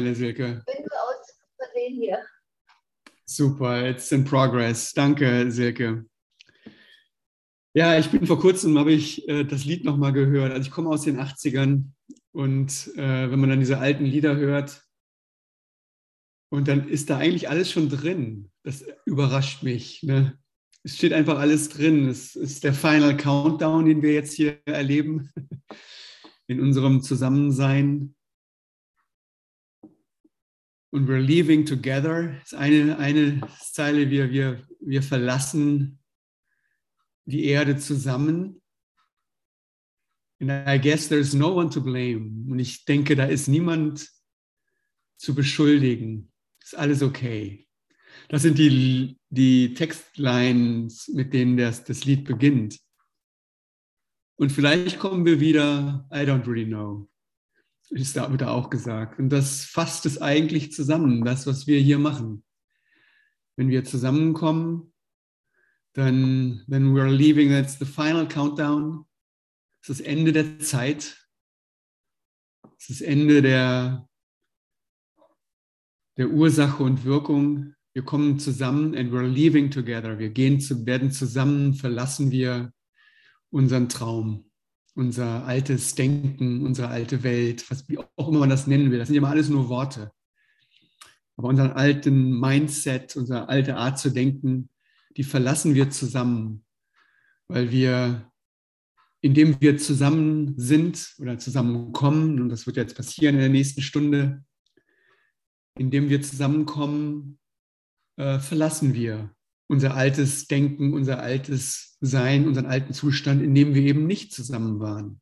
Silke? Bin nur aus Versehen hier. Super, it's in progress. Danke, Silke. Ja, ich bin vor kurzem, habe ich äh, das Lied nochmal gehört. Also ich komme aus den 80ern und äh, wenn man dann diese alten Lieder hört und dann ist da eigentlich alles schon drin. Das überrascht mich. Ne? Es steht einfach alles drin. Es ist der Final Countdown, den wir jetzt hier erleben in unserem Zusammensein. Und we're leaving together. Ist eine, eine Zeile, wir, wir, wir verlassen die Erde zusammen. And I guess there's no one to blame. Und ich denke, da ist niemand zu beschuldigen. Ist alles okay. Das sind die, die Textlines, mit denen das, das Lied beginnt. Und vielleicht kommen wir wieder, I don't really know ist da, wird auch gesagt. Und das fasst es eigentlich zusammen, das, was wir hier machen. Wenn wir zusammenkommen, dann, when we're leaving, that's the final countdown. Das ist das Ende der Zeit. Das ist das Ende der, der Ursache und Wirkung. Wir kommen zusammen and we're leaving together. Wir gehen zu, werden zusammen, verlassen wir unseren Traum unser altes Denken, unsere alte Welt, was, wie auch immer man das nennen will. Das sind immer alles nur Worte. Aber unseren alten Mindset, unsere alte Art zu denken, die verlassen wir zusammen, weil wir, indem wir zusammen sind oder zusammenkommen, und das wird jetzt passieren in der nächsten Stunde, indem wir zusammenkommen, äh, verlassen wir unser altes Denken, unser altes Sein, unseren alten Zustand, in dem wir eben nicht zusammen waren.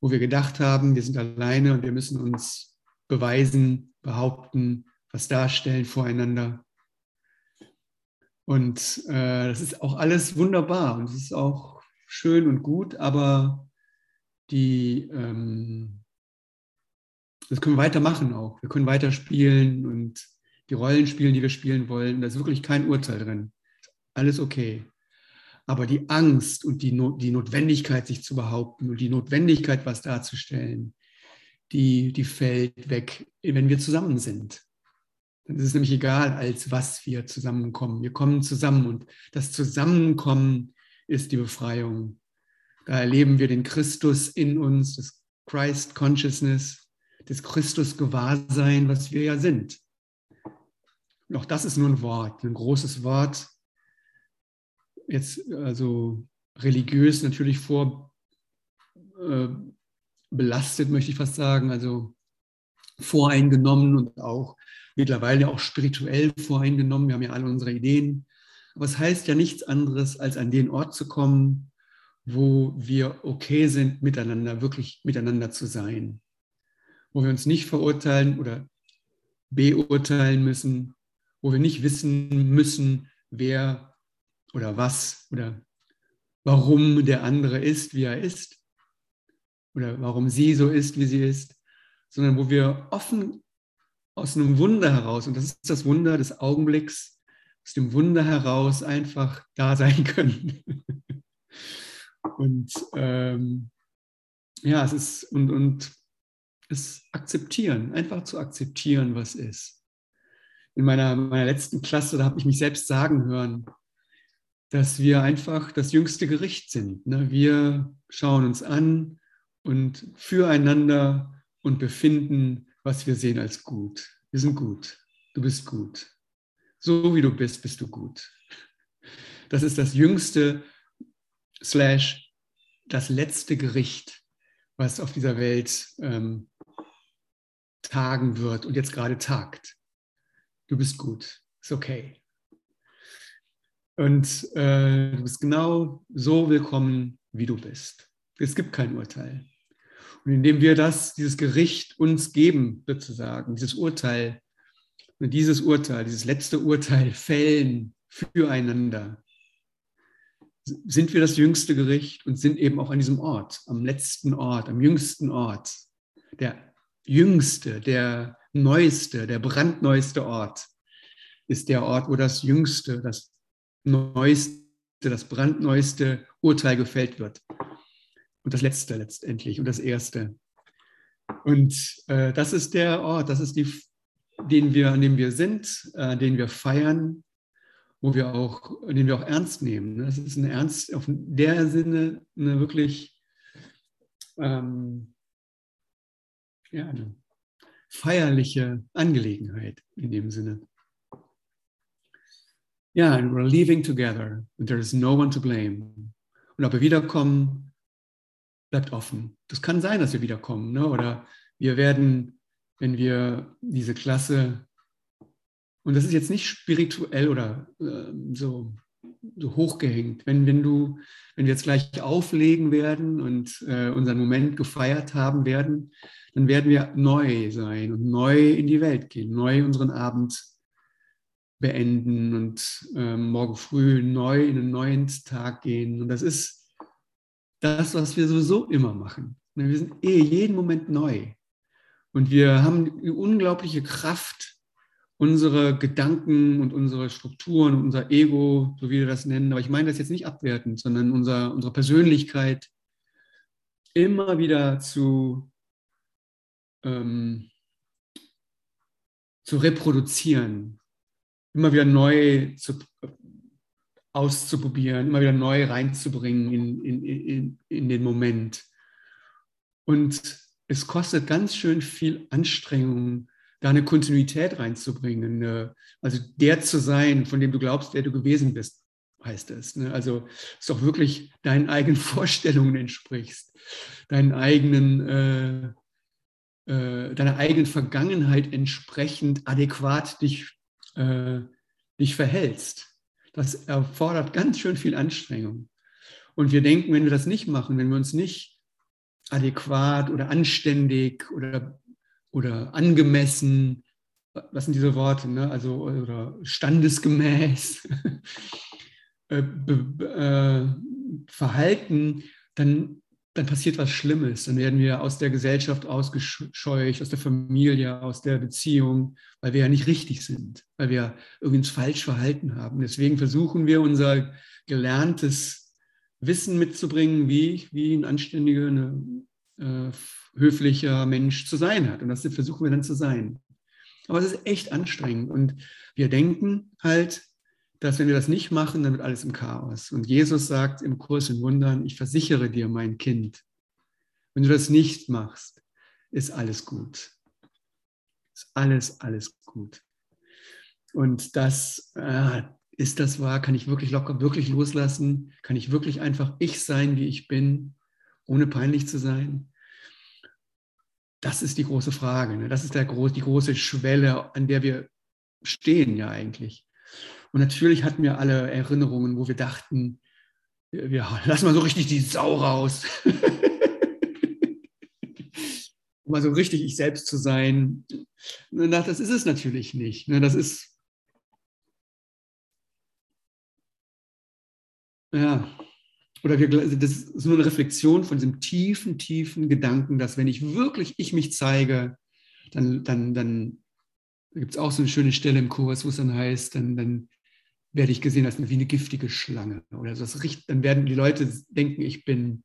Wo wir gedacht haben, wir sind alleine und wir müssen uns beweisen, behaupten, was darstellen voreinander. Und äh, das ist auch alles wunderbar und es ist auch schön und gut, aber die, ähm, das können wir weitermachen auch. Wir können weiterspielen und die Rollen spielen, die wir spielen wollen. Da ist wirklich kein Urteil drin. Alles okay. Aber die Angst und die, Not, die Notwendigkeit, sich zu behaupten und die Notwendigkeit, was darzustellen, die, die fällt weg, wenn wir zusammen sind. Dann ist es nämlich egal, als was wir zusammenkommen. Wir kommen zusammen und das Zusammenkommen ist die Befreiung. Da erleben wir den Christus in uns, das Christ Consciousness, das Christus Gewahrsein, was wir ja sind. Auch das ist nur ein Wort, ein großes Wort. Jetzt also religiös natürlich vor äh, möchte ich fast sagen, also voreingenommen und auch mittlerweile auch spirituell voreingenommen. Wir haben ja alle unsere Ideen. Aber es heißt ja nichts anderes, als an den Ort zu kommen, wo wir okay sind, miteinander, wirklich miteinander zu sein. Wo wir uns nicht verurteilen oder beurteilen müssen, wo wir nicht wissen müssen, wer oder was oder warum der andere ist, wie er ist oder warum sie so ist, wie sie ist, sondern wo wir offen aus einem Wunder heraus, und das ist das Wunder des Augenblicks, aus dem Wunder heraus einfach da sein können. und ähm, ja, es ist und, und es akzeptieren, einfach zu akzeptieren, was ist in meiner, meiner letzten Klasse, da habe ich mich selbst sagen hören, dass wir einfach das jüngste Gericht sind. Ne? Wir schauen uns an und füreinander und befinden, was wir sehen als gut. Wir sind gut. Du bist gut. So wie du bist, bist du gut. Das ist das jüngste slash das letzte Gericht, was auf dieser Welt ähm, tagen wird und jetzt gerade tagt du bist gut, ist okay. Und äh, du bist genau so willkommen, wie du bist. Es gibt kein Urteil. Und indem wir das, dieses Gericht uns geben, sozusagen, dieses Urteil, dieses Urteil, dieses letzte Urteil fällen füreinander, sind wir das jüngste Gericht und sind eben auch an diesem Ort, am letzten Ort, am jüngsten Ort, der jüngste, der neueste, der brandneueste Ort ist der Ort, wo das jüngste, das neueste, das brandneueste Urteil gefällt wird. Und das letzte letztendlich und das erste. Und äh, das ist der Ort, das ist die, den wir, an dem wir sind, äh, den wir feiern, wo wir auch, den wir auch ernst nehmen. Das ist eine ernst, auf der Sinne eine wirklich ähm, ja, eine feierliche Angelegenheit in dem Sinne. Ja, and we're leaving together and there is no one to blame. Und ob wir wiederkommen, bleibt offen. Das kann sein, dass wir wiederkommen. Ne? Oder wir werden, wenn wir diese Klasse, und das ist jetzt nicht spirituell oder äh, so, so hochgehängt, wenn, wenn du, wenn wir jetzt gleich auflegen werden und äh, unseren Moment gefeiert haben werden, dann werden wir neu sein und neu in die Welt gehen, neu unseren Abend beenden und äh, morgen früh neu in einen neuen Tag gehen. Und das ist das, was wir sowieso immer machen. Wir sind eh jeden Moment neu. Und wir haben die unglaubliche Kraft, unsere Gedanken und unsere Strukturen, unser Ego, so wie wir das nennen, aber ich meine das jetzt nicht abwertend, sondern unser, unsere Persönlichkeit immer wieder zu, ähm, zu reproduzieren, immer wieder neu zu, auszuprobieren, immer wieder neu reinzubringen in, in, in, in den Moment. Und es kostet ganz schön viel Anstrengung, da eine Kontinuität reinzubringen. Ne? Also der zu sein, von dem du glaubst, der du gewesen bist, heißt es. Ne? Also du auch wirklich deinen eigenen Vorstellungen entsprichst, deinen eigenen, äh, äh, deiner eigenen Vergangenheit entsprechend adäquat dich, äh, dich verhältst. Das erfordert ganz schön viel Anstrengung. Und wir denken, wenn wir das nicht machen, wenn wir uns nicht adäquat oder anständig oder, oder angemessen, was sind diese Worte, ne? also oder standesgemäß äh, äh, verhalten, dann, dann passiert was Schlimmes. Dann werden wir aus der Gesellschaft ausgescheucht, aus der Familie, aus der Beziehung, weil wir ja nicht richtig sind, weil wir irgendwie uns falsch verhalten haben. Deswegen versuchen wir unser gelerntes Wissen mitzubringen, wie, wie ein anständiger, eine, äh, höflicher Mensch zu sein hat. Und das versuchen wir dann zu sein. Aber es ist echt anstrengend. Und wir denken halt, dass wenn wir das nicht machen, dann wird alles im Chaos. Und Jesus sagt im Kurs in Wundern, ich versichere dir, mein Kind, wenn du das nicht machst, ist alles gut. Ist alles, alles gut. Und das, äh, ist das wahr? Kann ich wirklich locker, wirklich loslassen? Kann ich wirklich einfach ich sein, wie ich bin, ohne peinlich zu sein? Das ist die große Frage. Ne? Das ist der, die große Schwelle, an der wir stehen ja eigentlich. Und natürlich hatten wir alle Erinnerungen, wo wir dachten, wir lassen mal so richtig die Sau raus. um mal so richtig ich selbst zu sein. Das ist es natürlich nicht. Ne? Das ist Ja. Oder wir, das ist nur eine Reflexion von diesem tiefen, tiefen Gedanken, dass wenn ich wirklich ich mich zeige, dann, dann, dann gibt es auch so eine schöne Stelle im Kurs, wo es dann heißt, dann, dann werde ich gesehen als wie eine giftige Schlange. Oder das riecht, dann werden die Leute denken, ich bin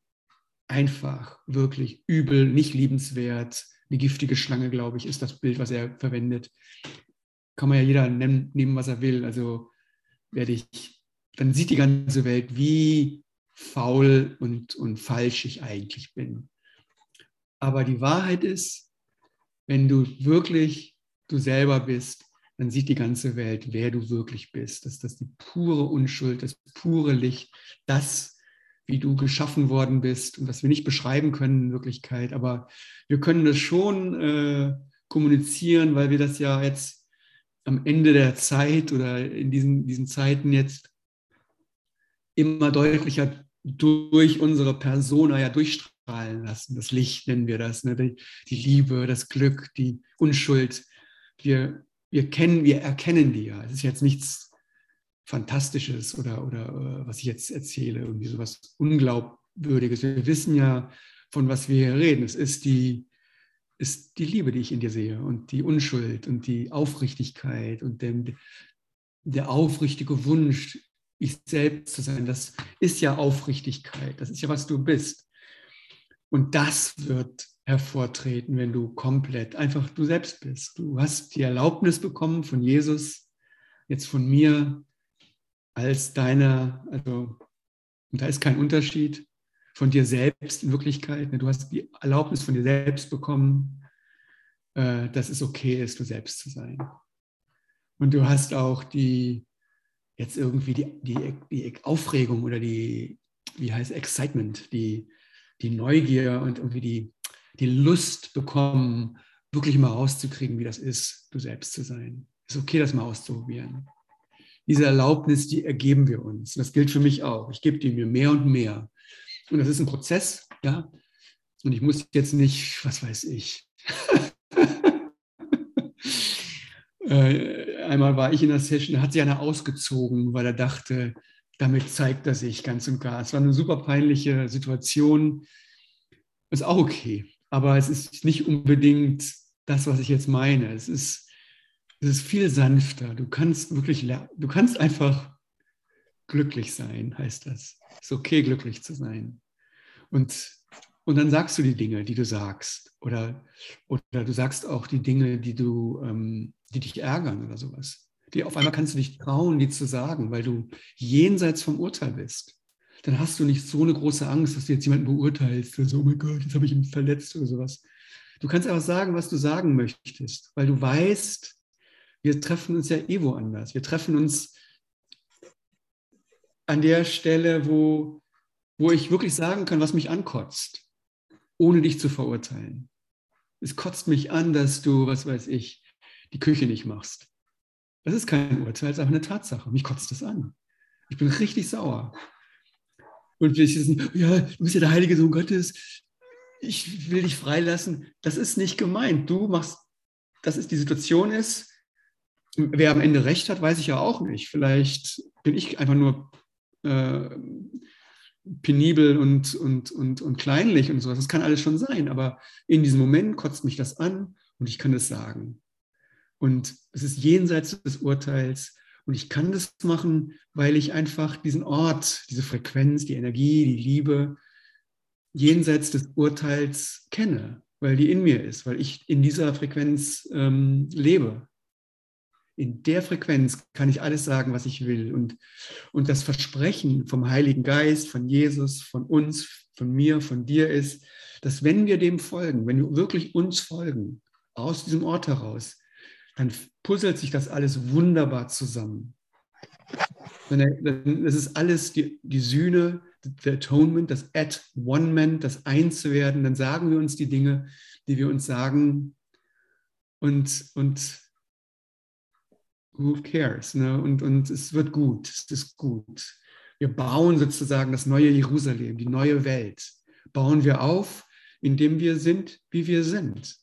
einfach, wirklich übel, nicht liebenswert. Eine giftige Schlange, glaube ich, ist das Bild, was er verwendet. Kann man ja jeder nehmen, nehmen was er will. Also werde ich dann sieht die ganze Welt, wie faul und, und falsch ich eigentlich bin. Aber die Wahrheit ist, wenn du wirklich du selber bist, dann sieht die ganze Welt, wer du wirklich bist. Dass das die pure Unschuld, das pure Licht, das, wie du geschaffen worden bist und was wir nicht beschreiben können in Wirklichkeit. Aber wir können das schon äh, kommunizieren, weil wir das ja jetzt am Ende der Zeit oder in diesen, diesen Zeiten jetzt immer deutlicher durch unsere Persona ja durchstrahlen lassen. Das Licht nennen wir das, ne? die, die, Liebe, das Glück, die Unschuld. Wir, wir kennen, wir erkennen die ja. Es ist jetzt nichts Fantastisches oder, oder äh, was ich jetzt erzähle, irgendwie sowas Unglaubwürdiges. Wir wissen ja, von was wir hier reden. Es ist die, ist die Liebe, die ich in dir sehe und die Unschuld und die Aufrichtigkeit und der, der aufrichtige Wunsch, ich selbst zu sein. Das ist ja Aufrichtigkeit. Das ist ja, was du bist. Und das wird hervortreten, wenn du komplett einfach du selbst bist. Du hast die Erlaubnis bekommen von Jesus, jetzt von mir, als deiner, also und da ist kein Unterschied von dir selbst in Wirklichkeit. Ne? Du hast die Erlaubnis von dir selbst bekommen, äh, dass es okay ist, du selbst zu sein. Und du hast auch die, jetzt irgendwie die, die, die Aufregung oder die, wie heißt Excitement, die, die Neugier und irgendwie die, die Lust bekommen, wirklich mal rauszukriegen, wie das ist, du selbst zu sein. Ist okay, das mal auszuprobieren. Diese Erlaubnis, die ergeben wir uns. Das gilt für mich auch. Ich gebe die mir mehr und mehr. Und das ist ein Prozess, ja. Und ich muss jetzt nicht, was weiß ich. Äh, einmal war ich in der Session, da hat sich einer ausgezogen, weil er dachte, damit zeigt er sich ganz und gar. Es war eine super peinliche Situation. Ist auch okay aber es ist nicht unbedingt das, was ich jetzt meine. Es ist, es ist viel sanfter. Du kannst wirklich, du kannst einfach glücklich sein, heißt das. Es ist okay, glücklich zu sein. Und, und dann sagst du die Dinge, die du sagst. Oder, oder du sagst auch die Dinge, die, du, ähm, die dich ärgern oder sowas. Die, auf einmal kannst du dich trauen, die zu sagen, weil du jenseits vom Urteil bist dann hast du nicht so eine große Angst, dass du jetzt jemanden beurteilst so, oh mein Gott, jetzt habe ich ihn verletzt oder sowas. Du kannst einfach sagen, was du sagen möchtest, weil du weißt, wir treffen uns ja eh woanders. Wir treffen uns an der Stelle, wo, wo ich wirklich sagen kann, was mich ankotzt, ohne dich zu verurteilen. Es kotzt mich an, dass du, was weiß ich, die Küche nicht machst. Das ist kein Urteil, es ist einfach eine Tatsache. Mich kotzt das an. Ich bin richtig sauer. Und wir sind, ja, du bist ja der heilige Sohn Gottes, ich will dich freilassen. Das ist nicht gemeint. Du machst, das ist die Situation ist. Wer am Ende recht hat, weiß ich ja auch nicht. Vielleicht bin ich einfach nur äh, penibel und, und, und, und kleinlich und sowas. Das kann alles schon sein. Aber in diesem Moment kotzt mich das an und ich kann es sagen. Und es ist jenseits des Urteils. Und ich kann das machen, weil ich einfach diesen Ort, diese Frequenz, die Energie, die Liebe jenseits des Urteils kenne, weil die in mir ist, weil ich in dieser Frequenz ähm, lebe. In der Frequenz kann ich alles sagen, was ich will. Und, und das Versprechen vom Heiligen Geist, von Jesus, von uns, von mir, von dir ist, dass wenn wir dem folgen, wenn wir wirklich uns folgen, aus diesem Ort heraus, dann puzzelt sich das alles wunderbar zusammen. Das ist alles die, die Sühne, der Atonement, das At-One-Man, das Einswerden. Dann sagen wir uns die Dinge, die wir uns sagen. Und, und who cares? Ne? Und, und es wird gut, es ist gut. Wir bauen sozusagen das neue Jerusalem, die neue Welt. Bauen wir auf, indem wir sind, wie wir sind.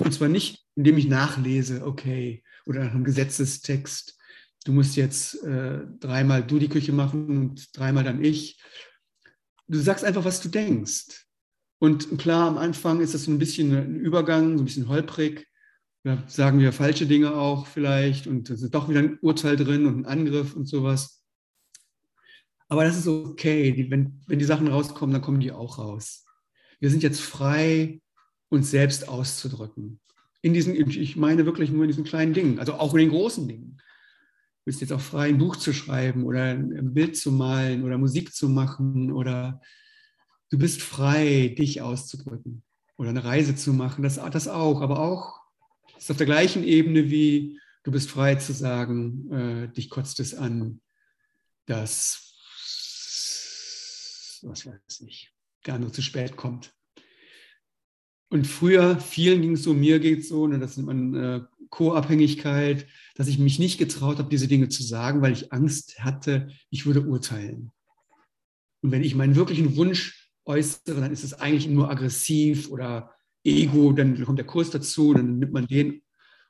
Und zwar nicht, indem ich nachlese, okay, oder nach einem Gesetzestext, du musst jetzt äh, dreimal du die Küche machen und dreimal dann ich. Du sagst einfach, was du denkst. Und klar, am Anfang ist das so ein bisschen ein Übergang, so ein bisschen holprig. Da sagen wir falsche Dinge auch vielleicht und es ist doch wieder ein Urteil drin und ein Angriff und sowas. Aber das ist okay. Die, wenn, wenn die Sachen rauskommen, dann kommen die auch raus. Wir sind jetzt frei, uns selbst auszudrücken. In diesen, ich meine wirklich nur in diesen kleinen Dingen, also auch in den großen Dingen. Du bist jetzt auch frei, ein Buch zu schreiben oder ein Bild zu malen oder Musik zu machen oder du bist frei, dich auszudrücken oder eine Reise zu machen. Das, das auch, aber auch ist auf der gleichen Ebene wie du bist frei zu sagen, äh, dich kotzt es an, dass, was weiß ich, der andere zu spät kommt und früher, vielen ging es so, mir geht es so, ne, das nennt man äh, Co-Abhängigkeit, dass ich mich nicht getraut habe, diese Dinge zu sagen, weil ich Angst hatte, ich würde urteilen. Und wenn ich meinen wirklichen Wunsch äußere, dann ist es eigentlich nur aggressiv oder Ego, dann kommt der Kurs dazu, dann nimmt man den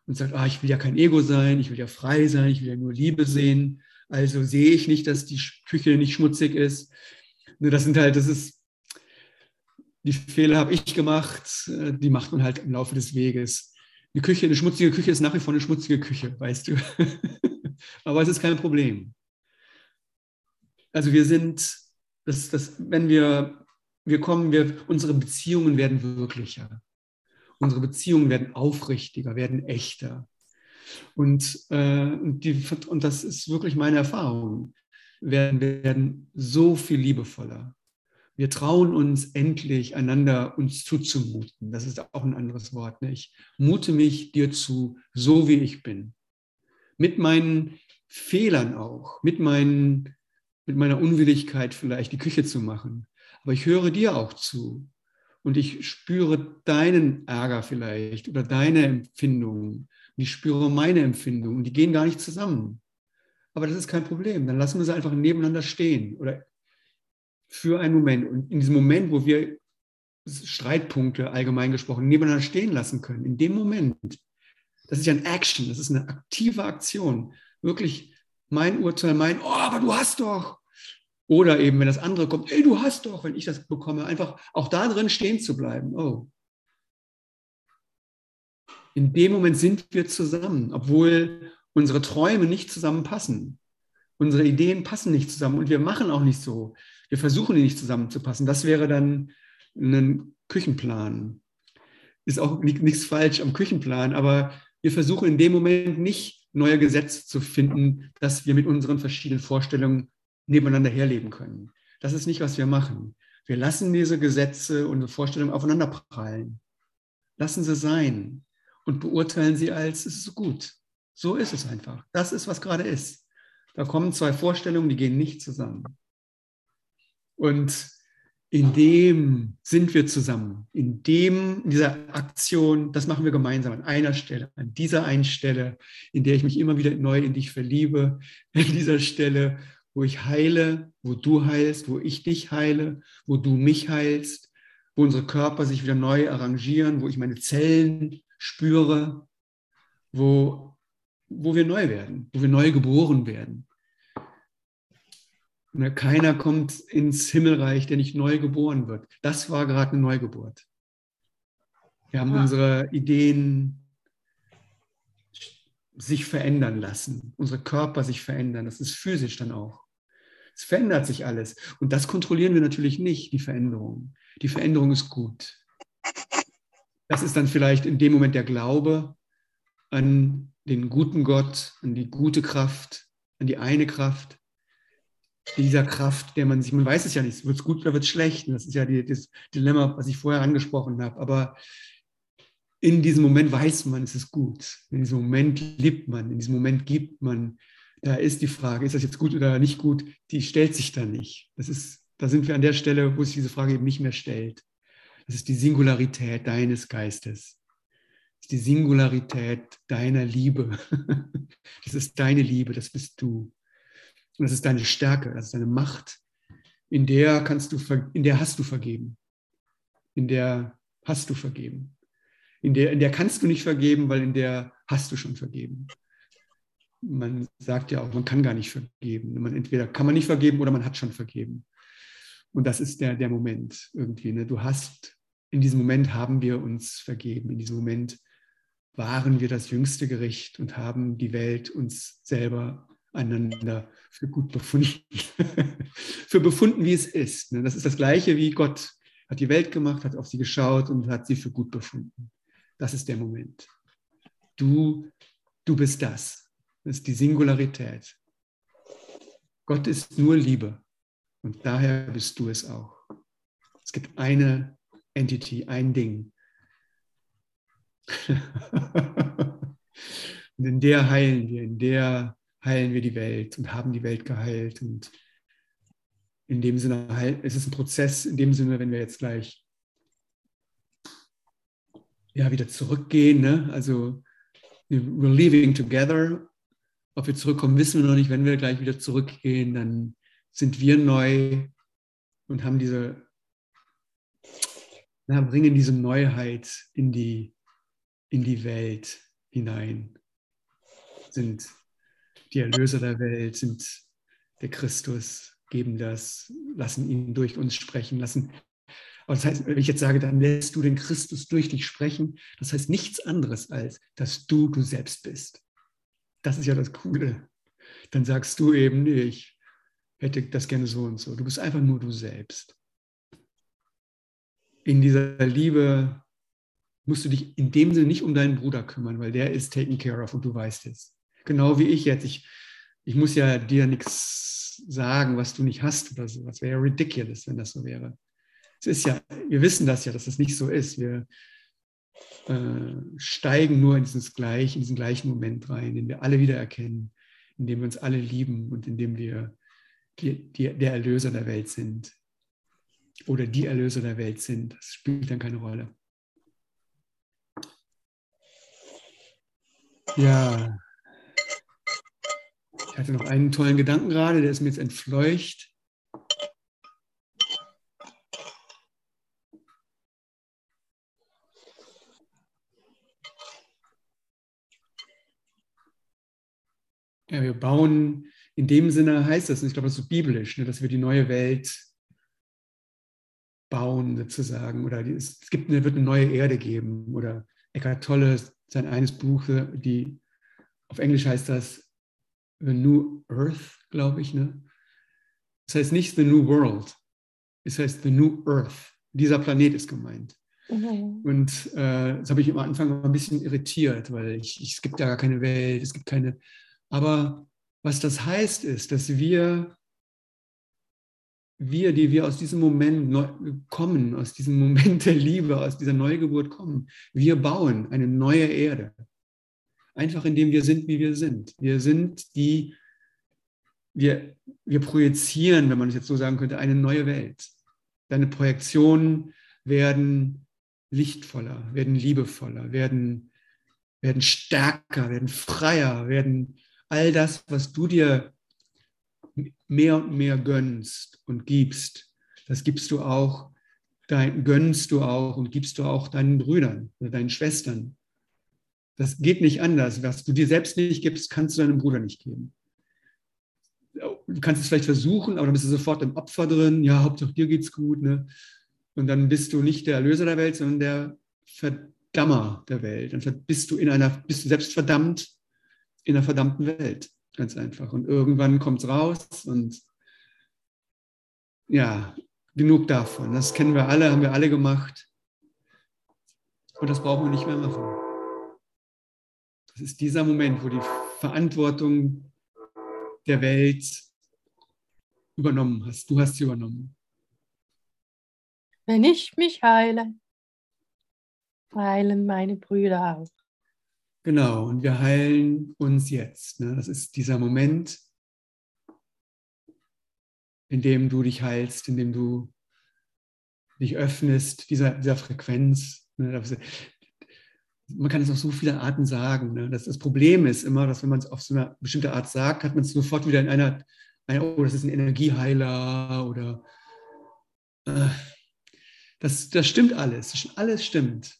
und sagt, ah, ich will ja kein Ego sein, ich will ja frei sein, ich will ja nur Liebe sehen. Also sehe ich nicht, dass die Küche nicht schmutzig ist. Ne, das sind halt, das ist die Fehler habe ich gemacht, äh, die macht man halt im Laufe des Weges. Die Küche, eine schmutzige Küche ist nach wie vor eine schmutzige Küche, weißt du. Aber es ist kein Problem. Also wir sind, das, das, wenn wir, wir kommen, wir, unsere Beziehungen werden wirklicher. Unsere Beziehungen werden aufrichtiger, werden echter. Und, äh, die, und das ist wirklich meine Erfahrung. Werden, werden so viel liebevoller. Wir trauen uns endlich, einander uns zuzumuten. Das ist auch ein anderes Wort. Ne? Ich mute mich dir zu, so wie ich bin. Mit meinen Fehlern auch, mit, meinen, mit meiner Unwilligkeit vielleicht die Küche zu machen. Aber ich höre dir auch zu. Und ich spüre deinen Ärger vielleicht oder deine Empfindungen. Und ich spüre meine Empfindungen. Und die gehen gar nicht zusammen. Aber das ist kein Problem. Dann lassen wir sie einfach nebeneinander stehen oder für einen Moment. Und in diesem Moment, wo wir Streitpunkte allgemein gesprochen nebeneinander stehen lassen können, in dem Moment, das ist ja ein Action, das ist eine aktive Aktion. Wirklich mein Urteil, mein, oh, aber du hast doch. Oder eben, wenn das andere kommt, ey, du hast doch, wenn ich das bekomme, einfach auch da drin stehen zu bleiben. Oh. In dem Moment sind wir zusammen, obwohl unsere Träume nicht zusammenpassen. Unsere Ideen passen nicht zusammen und wir machen auch nicht so. Wir versuchen die nicht zusammenzupassen. Das wäre dann ein Küchenplan. Ist auch nichts falsch am Küchenplan, aber wir versuchen in dem Moment nicht neue Gesetze zu finden, dass wir mit unseren verschiedenen Vorstellungen nebeneinander herleben können. Das ist nicht, was wir machen. Wir lassen diese Gesetze und Vorstellungen aufeinanderprallen. Lassen sie sein und beurteilen sie als, es ist gut. So ist es einfach. Das ist, was gerade ist. Da kommen zwei Vorstellungen, die gehen nicht zusammen. Und in dem sind wir zusammen. In dem, in dieser Aktion, das machen wir gemeinsam an einer Stelle, an dieser einen Stelle, in der ich mich immer wieder neu in dich verliebe, an dieser Stelle, wo ich heile, wo du heilst, wo ich dich heile, wo du mich heilst, wo unsere Körper sich wieder neu arrangieren, wo ich meine Zellen spüre, wo, wo wir neu werden, wo wir neu geboren werden. Ne, keiner kommt ins Himmelreich, der nicht neu geboren wird. Das war gerade eine Neugeburt. Wir haben ja. unsere Ideen sich verändern lassen, unsere Körper sich verändern. Das ist physisch dann auch. Es verändert sich alles. Und das kontrollieren wir natürlich nicht, die Veränderung. Die Veränderung ist gut. Das ist dann vielleicht in dem Moment der Glaube an den guten Gott, an die gute Kraft, an die eine Kraft, dieser Kraft, der man sich, man weiß es ja nicht, wird es gut oder wird es schlecht. das ist ja die, das Dilemma, was ich vorher angesprochen habe. Aber in diesem Moment weiß man, es ist gut. In diesem Moment liebt man, in diesem Moment gibt man. Da ist die Frage, ist das jetzt gut oder nicht gut, die stellt sich da nicht. Das ist, da sind wir an der Stelle, wo sich diese Frage eben nicht mehr stellt. Das ist die Singularität deines Geistes. Das ist die Singularität deiner Liebe. Das ist deine Liebe, das bist du. Und das ist deine Stärke, das ist deine Macht. In der kannst du, in der hast du vergeben. In der hast du vergeben. In der, in der kannst du nicht vergeben, weil in der hast du schon vergeben. Man sagt ja auch, man kann gar nicht vergeben. Man, entweder kann man nicht vergeben oder man hat schon vergeben. Und das ist der, der Moment irgendwie. Ne? Du hast, in diesem Moment haben wir uns vergeben. In diesem Moment waren wir das jüngste Gericht und haben die Welt uns selber einander für gut befunden, für befunden, wie es ist. Ne? Das ist das Gleiche wie Gott hat die Welt gemacht, hat auf sie geschaut und hat sie für gut befunden. Das ist der Moment. Du, du bist das. Das ist die Singularität. Gott ist nur Liebe und daher bist du es auch. Es gibt eine Entity, ein Ding. und in der heilen wir, in der heilen wir die Welt und haben die Welt geheilt. Und in dem Sinne, es ist ein Prozess, in dem Sinne, wenn wir jetzt gleich ja, wieder zurückgehen, ne? also we're leaving together. Ob wir zurückkommen, wissen wir noch nicht. Wenn wir gleich wieder zurückgehen, dann sind wir neu und haben diese, na, bringen diese Neuheit in die, in die Welt hinein. Sind die Erlöser der Welt, sind der Christus, geben das, lassen ihn durch uns sprechen, lassen. Aber das heißt, wenn ich jetzt sage, dann lässt du den Christus durch dich sprechen, das heißt nichts anderes als, dass du du selbst bist. Das ist ja das Coole. Dann sagst du eben, nee, ich hätte das gerne so und so. Du bist einfach nur du selbst. In dieser Liebe musst du dich in dem Sinne nicht um deinen Bruder kümmern, weil der ist taken care of und du weißt es. Genau wie ich jetzt. Ich, ich muss ja dir nichts sagen, was du nicht hast oder so. Das wäre ja ridiculous, wenn das so wäre. Es ist ja, wir wissen das ja, dass das nicht so ist. Wir äh, steigen nur in, dieses gleich, in diesen gleichen Moment rein, den wir alle wieder erkennen, in dem wir uns alle lieben und in dem wir die, die, der Erlöser der Welt sind. Oder die Erlöser der Welt sind. Das spielt dann keine Rolle. Ja, ich hatte noch einen tollen Gedanken gerade, der ist mir jetzt entfleucht. Ja, wir bauen, in dem Sinne heißt das, und ich glaube, das ist so biblisch, ne, dass wir die neue Welt bauen sozusagen. Oder es gibt eine, wird eine neue Erde geben. Oder Eckhart Tolle, sein eines Buch, die auf Englisch heißt das The New Earth, glaube ich. Ne? Das heißt nicht The New World, es heißt The New Earth. Dieser Planet ist gemeint. Mhm. Und äh, das habe ich am Anfang ein bisschen irritiert, weil ich, ich, es gibt ja gar keine Welt, es gibt keine. Aber was das heißt, ist, dass wir, wir, die wir aus diesem Moment neu, kommen, aus diesem Moment der Liebe, aus dieser Neugeburt kommen, wir bauen eine neue Erde. Einfach indem wir sind, wie wir sind. Wir sind die, wir, wir projizieren, wenn man es jetzt so sagen könnte, eine neue Welt. Deine Projektionen werden lichtvoller, werden liebevoller, werden, werden stärker, werden freier, werden all das, was du dir mehr und mehr gönnst und gibst, das gibst du auch, dein, gönnst du auch und gibst du auch deinen Brüdern oder deinen Schwestern. Das geht nicht anders. Was du dir selbst nicht gibst, kannst du deinem Bruder nicht geben. Du kannst es vielleicht versuchen, aber dann bist du sofort im Opfer drin. Ja, Hauptsache dir geht's gut. Ne? Und dann bist du nicht der Erlöser der Welt, sondern der Verdammer der Welt. Dann bist du in einer, bist du selbst verdammt in einer verdammten Welt. Ganz einfach. Und irgendwann kommt es raus und ja, genug davon. Das kennen wir alle, haben wir alle gemacht. Und das brauchen wir nicht mehr machen. Das ist dieser Moment, wo die Verantwortung der Welt übernommen hast. Du hast sie übernommen. Wenn ich mich heile, heilen meine Brüder auch. Genau, und wir heilen uns jetzt. Ne? Das ist dieser Moment, in dem du dich heilst, in dem du dich öffnest, dieser, dieser Frequenz. Ne? Man kann es auf so viele Arten sagen. Ne? Das, das Problem ist immer, dass wenn man es auf so eine bestimmte Art sagt, hat man es sofort wieder in einer, einer, oh, das ist ein Energieheiler oder äh, das, das stimmt alles, alles stimmt.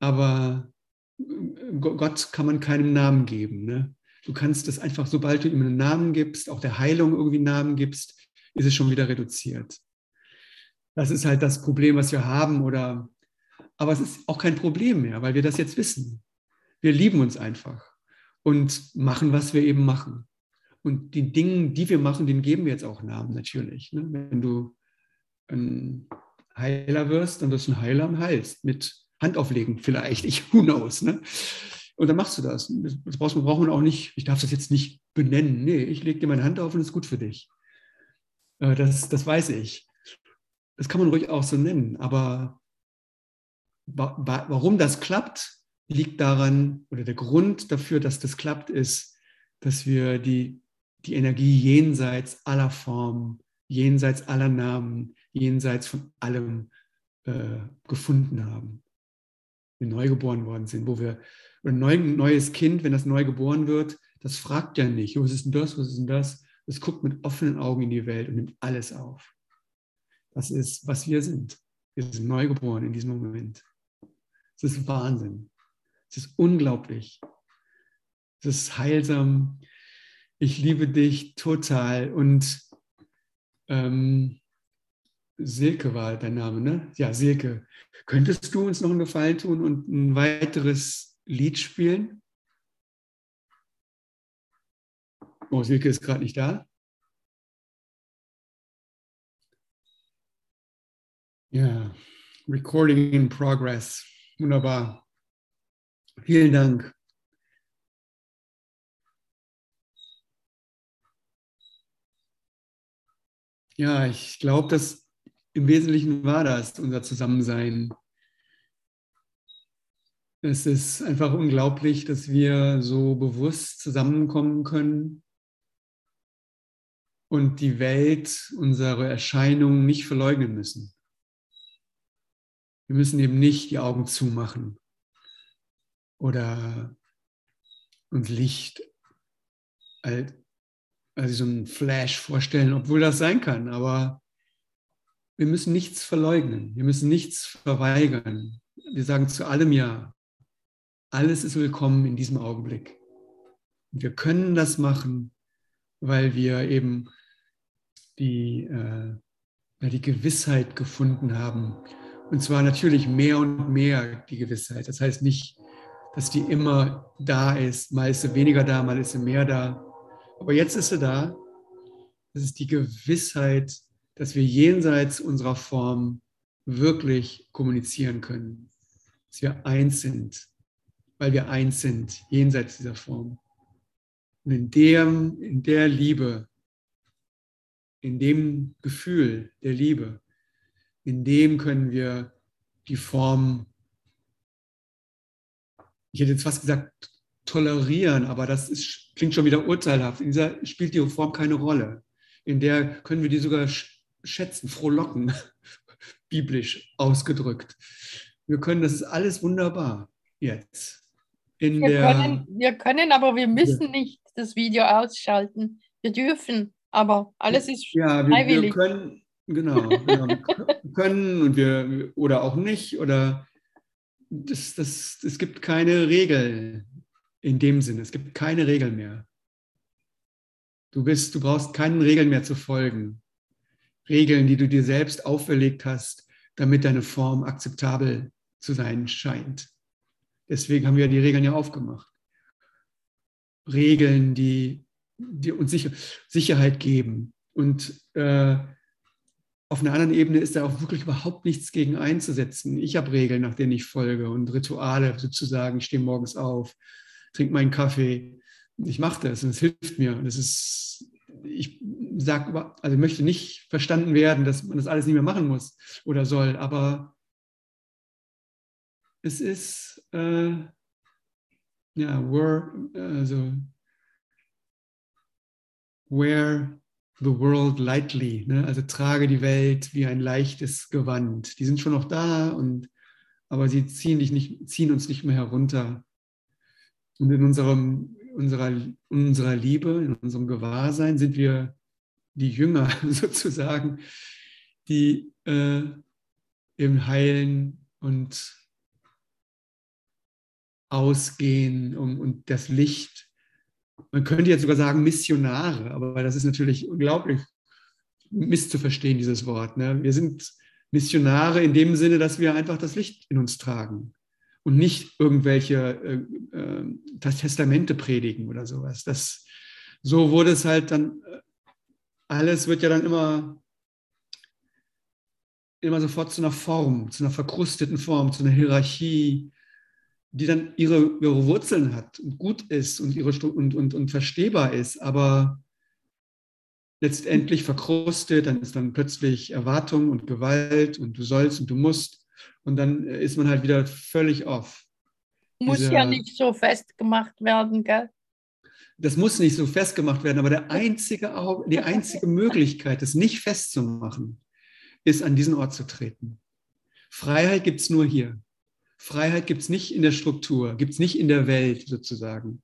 Aber Gott kann man keinem Namen geben. Ne? Du kannst es einfach, sobald du ihm einen Namen gibst, auch der Heilung irgendwie einen Namen gibst, ist es schon wieder reduziert. Das ist halt das Problem, was wir haben oder aber es ist auch kein Problem mehr, weil wir das jetzt wissen. Wir lieben uns einfach und machen, was wir eben machen. Und die Dinge, die wir machen, denen geben wir jetzt auch Namen natürlich. Ne? Wenn du ein Heiler wirst, dann wirst du ein Heiler und heilst mit Handauflegen vielleicht. Ich, who knows. Ne? Und dann machst du das. Das brauchst, braucht man auch nicht, ich darf das jetzt nicht benennen. Nee, ich lege dir meine Hand auf und es ist gut für dich. Äh, das, das weiß ich. Das kann man ruhig auch so nennen, aber warum das klappt, liegt daran, oder der Grund dafür, dass das klappt, ist, dass wir die, die Energie jenseits aller Formen, jenseits aller Namen, jenseits von allem äh, gefunden haben. Wir neu geboren worden sind, wo wir, ein neu, neues Kind, wenn das neu geboren wird, das fragt ja nicht, was ist denn das, was ist denn das? Es guckt mit offenen Augen in die Welt und nimmt alles auf. Das ist, was wir sind. Wir sind neu geboren in diesem Moment. Es ist Wahnsinn. Es ist unglaublich. Es ist heilsam. Ich liebe dich total. Und ähm, Silke war dein Name, ne? Ja, Silke. Könntest du uns noch einen Gefallen tun und ein weiteres Lied spielen? Oh, Silke ist gerade nicht da. Ja, Recording in Progress. Wunderbar. Vielen Dank. Ja, ich glaube, dass im Wesentlichen war das unser Zusammensein. Es ist einfach unglaublich, dass wir so bewusst zusammenkommen können und die Welt, unsere Erscheinungen nicht verleugnen müssen. Wir müssen eben nicht die Augen zumachen oder uns Licht als, also so ein Flash vorstellen, obwohl das sein kann. Aber wir müssen nichts verleugnen, wir müssen nichts verweigern. Wir sagen zu allem Ja. Alles ist willkommen in diesem Augenblick. Und wir können das machen, weil wir eben die, äh, die Gewissheit gefunden haben. Und zwar natürlich mehr und mehr die Gewissheit. Das heißt nicht, dass die immer da ist. Mal ist sie weniger da, mal ist sie mehr da. Aber jetzt ist sie da. Das ist die Gewissheit, dass wir jenseits unserer Form wirklich kommunizieren können. Dass wir eins sind, weil wir eins sind, jenseits dieser Form. Und in, dem, in der Liebe in dem Gefühl der Liebe, in dem können wir die Form, ich hätte jetzt fast gesagt, tolerieren, aber das ist, klingt schon wieder urteilhaft. In dieser spielt die Form keine Rolle. In der können wir die sogar schätzen, frohlocken, biblisch ausgedrückt. Wir können, das ist alles wunderbar jetzt. In wir, der, können, wir können, aber wir müssen nicht das Video ausschalten. Wir dürfen. Aber alles ist ja, wir, freiwillig. Wir können, genau, wir können und wir oder auch nicht oder das, das, es gibt keine Regel in dem Sinne. Es gibt keine Regel mehr. Du bist, du brauchst keinen Regeln mehr zu folgen. Regeln, die du dir selbst auferlegt hast, damit deine Form akzeptabel zu sein scheint. Deswegen haben wir die Regeln ja aufgemacht. Regeln, die die uns sicher, Sicherheit geben. Und äh, auf einer anderen Ebene ist da auch wirklich überhaupt nichts gegen einzusetzen. Ich habe Regeln, nach denen ich folge und Rituale sozusagen. Ich stehe morgens auf, trinke meinen Kaffee. Ich mache das und es hilft mir. Und ist, ich sage, also möchte nicht verstanden werden, dass man das alles nicht mehr machen muss oder soll, aber es ist, äh, ja, were, also wear the world lightly, ne? also trage die Welt wie ein leichtes Gewand. Die sind schon noch da, und, aber sie ziehen, dich nicht, ziehen uns nicht mehr herunter. Und in unserem, unserer, unserer Liebe, in unserem Gewahrsein sind wir die Jünger sozusagen, die äh, im Heilen und ausgehen um, und das Licht man könnte jetzt sogar sagen Missionare, aber das ist natürlich unglaublich misszuverstehen, dieses Wort. Ne? Wir sind Missionare in dem Sinne, dass wir einfach das Licht in uns tragen und nicht irgendwelche äh, äh, Testamente predigen oder sowas. Das, so wurde es halt dann, äh, alles wird ja dann immer, immer sofort zu einer Form, zu einer verkrusteten Form, zu einer Hierarchie, die dann ihre, ihre Wurzeln hat und gut ist und, ihre, und, und, und verstehbar ist, aber letztendlich verkrustet, dann ist dann plötzlich Erwartung und Gewalt und du sollst und du musst und dann ist man halt wieder völlig off. Muss Diese, ja nicht so festgemacht werden, gell? Das muss nicht so festgemacht werden, aber der einzige, die einzige Möglichkeit, es nicht festzumachen, ist an diesen Ort zu treten. Freiheit gibt es nur hier. Freiheit gibt es nicht in der Struktur, gibt es nicht in der Welt sozusagen.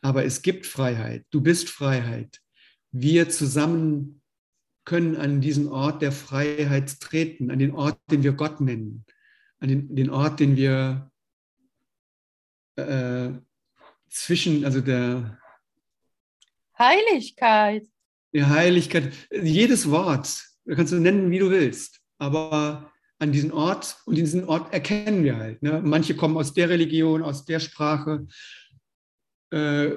Aber es gibt Freiheit. Du bist Freiheit. Wir zusammen können an diesen Ort der Freiheit treten, an den Ort, den wir Gott nennen, an den, den Ort, den wir äh, zwischen, also der Heiligkeit. Der Heiligkeit, jedes Wort, kannst du nennen, wie du willst, aber an diesen Ort und diesen Ort erkennen wir halt. Ne? Manche kommen aus der Religion, aus der Sprache. Äh,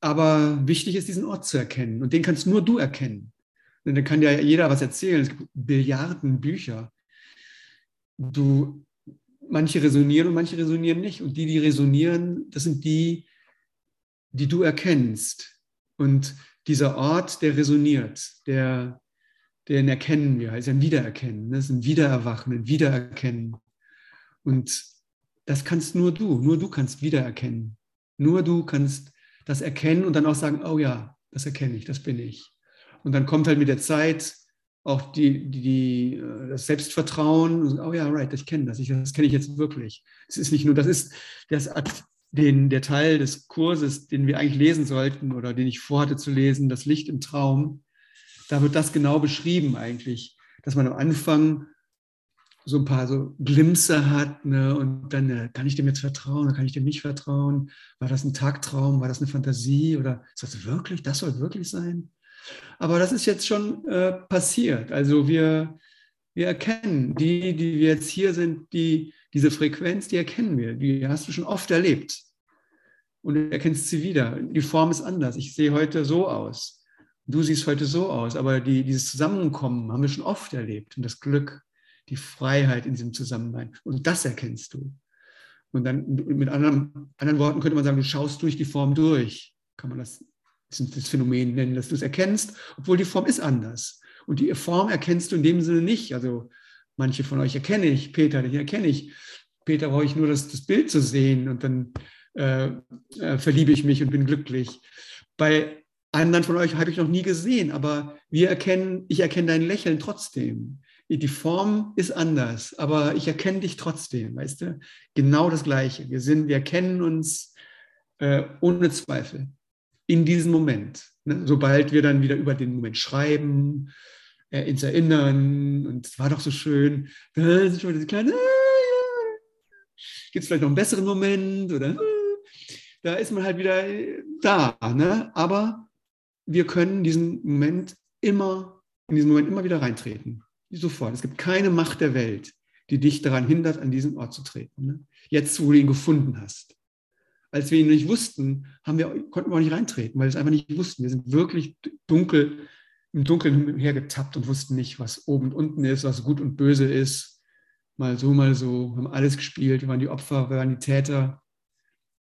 aber wichtig ist, diesen Ort zu erkennen. Und den kannst nur du erkennen. Denn dann kann ja jeder was erzählen. Es gibt Billiarden Bücher. Du, manche resonieren und manche resonieren nicht. Und die, die resonieren, das sind die, die du erkennst. Und dieser Ort, der resoniert, der, den erkennen wir, ist ein Wiedererkennen, das ist ein Wiedererwachen, ein Wiedererkennen. Und das kannst nur du, nur du kannst wiedererkennen. Nur du kannst das erkennen und dann auch sagen, oh ja, das erkenne ich, das bin ich. Und dann kommt halt mit der Zeit auch die, die, die, äh, das Selbstvertrauen, oh ja, right, ich kenne das, ich, das kenne ich jetzt wirklich. Es ist nicht nur, das ist das, den, der Teil des Kurses, den wir eigentlich lesen sollten oder den ich vorhatte zu lesen, das Licht im Traum. Da wird das genau beschrieben eigentlich, dass man am Anfang so ein paar so Glimpse hat ne, und dann äh, kann ich dem jetzt vertrauen oder kann ich dem nicht vertrauen? War das ein Tagtraum? War das eine Fantasie? Oder ist das wirklich? Das soll wirklich sein? Aber das ist jetzt schon äh, passiert. Also wir, wir erkennen, die, die wir jetzt hier sind, die, diese Frequenz, die erkennen wir. Die hast du schon oft erlebt. Und du erkennst sie wieder. Die Form ist anders. Ich sehe heute so aus. Du siehst heute so aus. Aber die, dieses Zusammenkommen haben wir schon oft erlebt. Und das Glück, die Freiheit in diesem Zusammenhang. Und das erkennst du. Und dann mit anderen, anderen Worten könnte man sagen, du schaust durch die Form durch. Kann man das das Phänomen nennen, dass du es erkennst, obwohl die Form ist anders. Und die Form erkennst du in dem Sinne nicht. Also manche von euch erkenne ich, Peter, den erkenne ich. Peter brauche ich nur das, das Bild zu sehen und dann äh, äh, verliebe ich mich und bin glücklich. Bei anderen von euch habe ich noch nie gesehen, aber wir erkennen, ich erkenne dein Lächeln trotzdem. Die Form ist anders, aber ich erkenne dich trotzdem, weißt du? Genau das Gleiche. Wir sind, wir erkennen uns äh, ohne Zweifel in diesem Moment. Ne? Sobald wir dann wieder über den Moment schreiben, äh, ins Erinnern, und es war doch so schön, da ist schon diese kleine, ah, gibt es vielleicht noch einen besseren Moment oder da ist man halt wieder äh, da. Ne? Aber wir können diesen Moment immer, in diesen Moment immer wieder reintreten. Sofort. Es gibt keine Macht der Welt, die dich daran hindert, an diesen Ort zu treten. Ne? Jetzt, wo du ihn gefunden hast als wir ihn nicht wussten, haben wir, konnten wir auch nicht reintreten, weil wir es einfach nicht wussten. Wir sind wirklich dunkel, im Dunkeln hergetappt und wussten nicht, was oben und unten ist, was gut und böse ist. Mal so, mal so. Wir haben alles gespielt. Wir waren die Opfer, wir waren die Täter,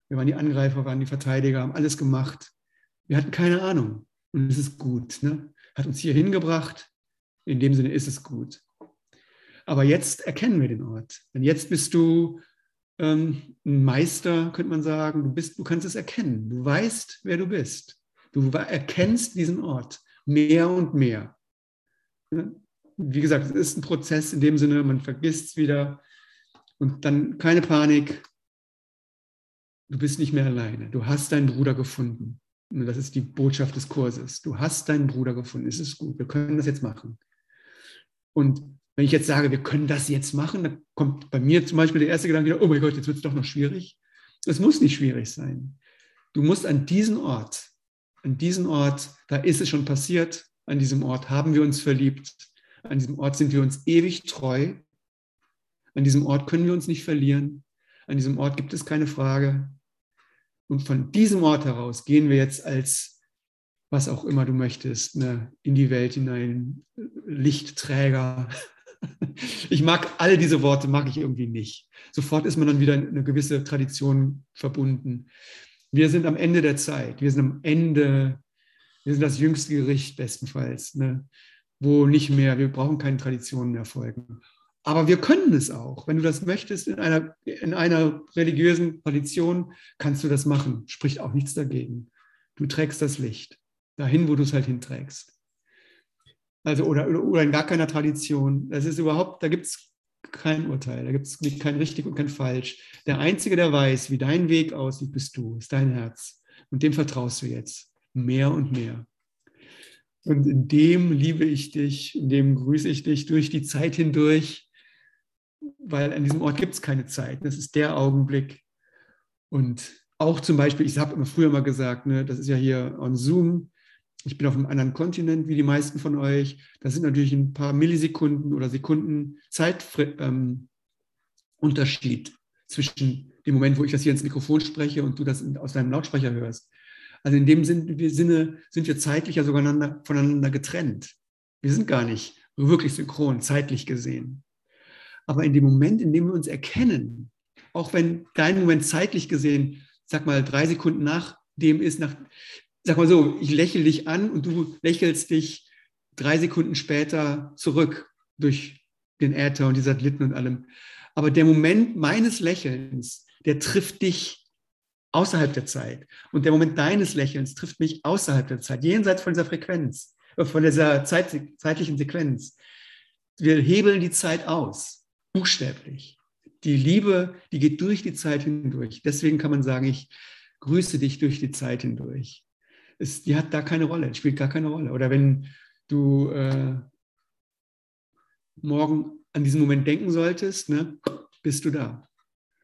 wir waren die Angreifer, wir waren die Verteidiger, haben alles gemacht. Wir hatten keine Ahnung. Und es ist gut. Ne? Hat uns hier hingebracht. In dem Sinne ist es gut. Aber jetzt erkennen wir den Ort. Denn jetzt bist du ähm, ein Meister, könnte man sagen. Du, bist, du kannst es erkennen. Du weißt, wer du bist. Du erkennst diesen Ort mehr und mehr. Wie gesagt, es ist ein Prozess in dem Sinne, man vergisst es wieder und dann keine Panik. Du bist nicht mehr alleine. Du hast deinen Bruder gefunden. Das ist die Botschaft des Kurses. Du hast deinen Bruder gefunden. Es ist gut. Wir können das jetzt machen. Und wenn ich jetzt sage, wir können das jetzt machen, dann kommt bei mir zum Beispiel der erste Gedanke, oh mein Gott, jetzt wird es doch noch schwierig. Es muss nicht schwierig sein. Du musst an diesen Ort, an diesen Ort, da ist es schon passiert, an diesem Ort haben wir uns verliebt, an diesem Ort sind wir uns ewig treu, an diesem Ort können wir uns nicht verlieren, an diesem Ort gibt es keine Frage. Und von diesem Ort heraus gehen wir jetzt als was auch immer du möchtest, ne, in die Welt hinein, Lichtträger, ich mag all diese Worte, mag ich irgendwie nicht. Sofort ist man dann wieder in eine gewisse Tradition verbunden. Wir sind am Ende der Zeit. Wir sind am Ende, wir sind das jüngste Gericht bestenfalls, ne? wo nicht mehr, wir brauchen keine Traditionen mehr folgen. Aber wir können es auch. Wenn du das möchtest, in einer, in einer religiösen Tradition, kannst du das machen. Spricht auch nichts dagegen. Du trägst das Licht dahin, wo du es halt hinträgst. Also oder, oder in gar keiner Tradition. Das ist überhaupt, da gibt es kein Urteil, da gibt es kein richtig und kein falsch. Der Einzige, der weiß, wie dein Weg aussieht, bist du, ist dein Herz. Und dem vertraust du jetzt mehr und mehr. Und in dem liebe ich dich, in dem grüße ich dich durch die Zeit hindurch, weil an diesem Ort gibt es keine Zeit. Das ist der Augenblick. Und auch zum Beispiel, ich habe immer früher mal gesagt, ne, das ist ja hier on Zoom, ich bin auf einem anderen Kontinent wie die meisten von euch. Da sind natürlich ein paar Millisekunden oder Sekunden Zeitunterschied ähm, zwischen dem Moment, wo ich das hier ins Mikrofon spreche und du das aus deinem Lautsprecher hörst. Also in dem Sinne sind wir zeitlich ja sogar voneinander getrennt. Wir sind gar nicht wirklich synchron, zeitlich gesehen. Aber in dem Moment, in dem wir uns erkennen, auch wenn dein Moment zeitlich gesehen, sag mal, drei Sekunden nach dem ist, nach, sag mal so, ich lächle dich an und du lächelst dich drei Sekunden später zurück durch den Äther und die Satelliten und allem. Aber der Moment meines Lächelns, der trifft dich außerhalb der Zeit. Und der Moment deines Lächelns trifft mich außerhalb der Zeit, jenseits von dieser Frequenz, äh, von dieser Zeit, zeitlichen Sequenz. Wir hebeln die Zeit aus, buchstäblich. Die Liebe, die geht durch die Zeit hindurch. Deswegen kann man sagen, ich grüße dich durch die Zeit hindurch. Es, die hat da keine Rolle, spielt gar keine Rolle. Oder wenn du äh, morgen an diesen Moment denken solltest, ne, bist du da.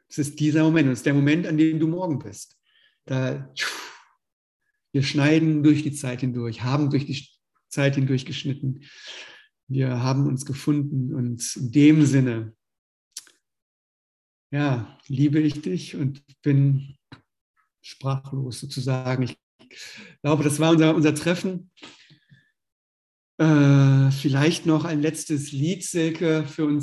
Es ist dieser Moment, es ist der Moment, an dem du morgen bist. Da, wir schneiden durch die Zeit hindurch, haben durch die Zeit hindurch geschnitten. Wir haben uns gefunden und in dem Sinne, ja, liebe ich dich und bin sprachlos sozusagen. Ich glaube, das war unser, unser Treffen. Äh, vielleicht noch ein letztes Lied, Silke, für uns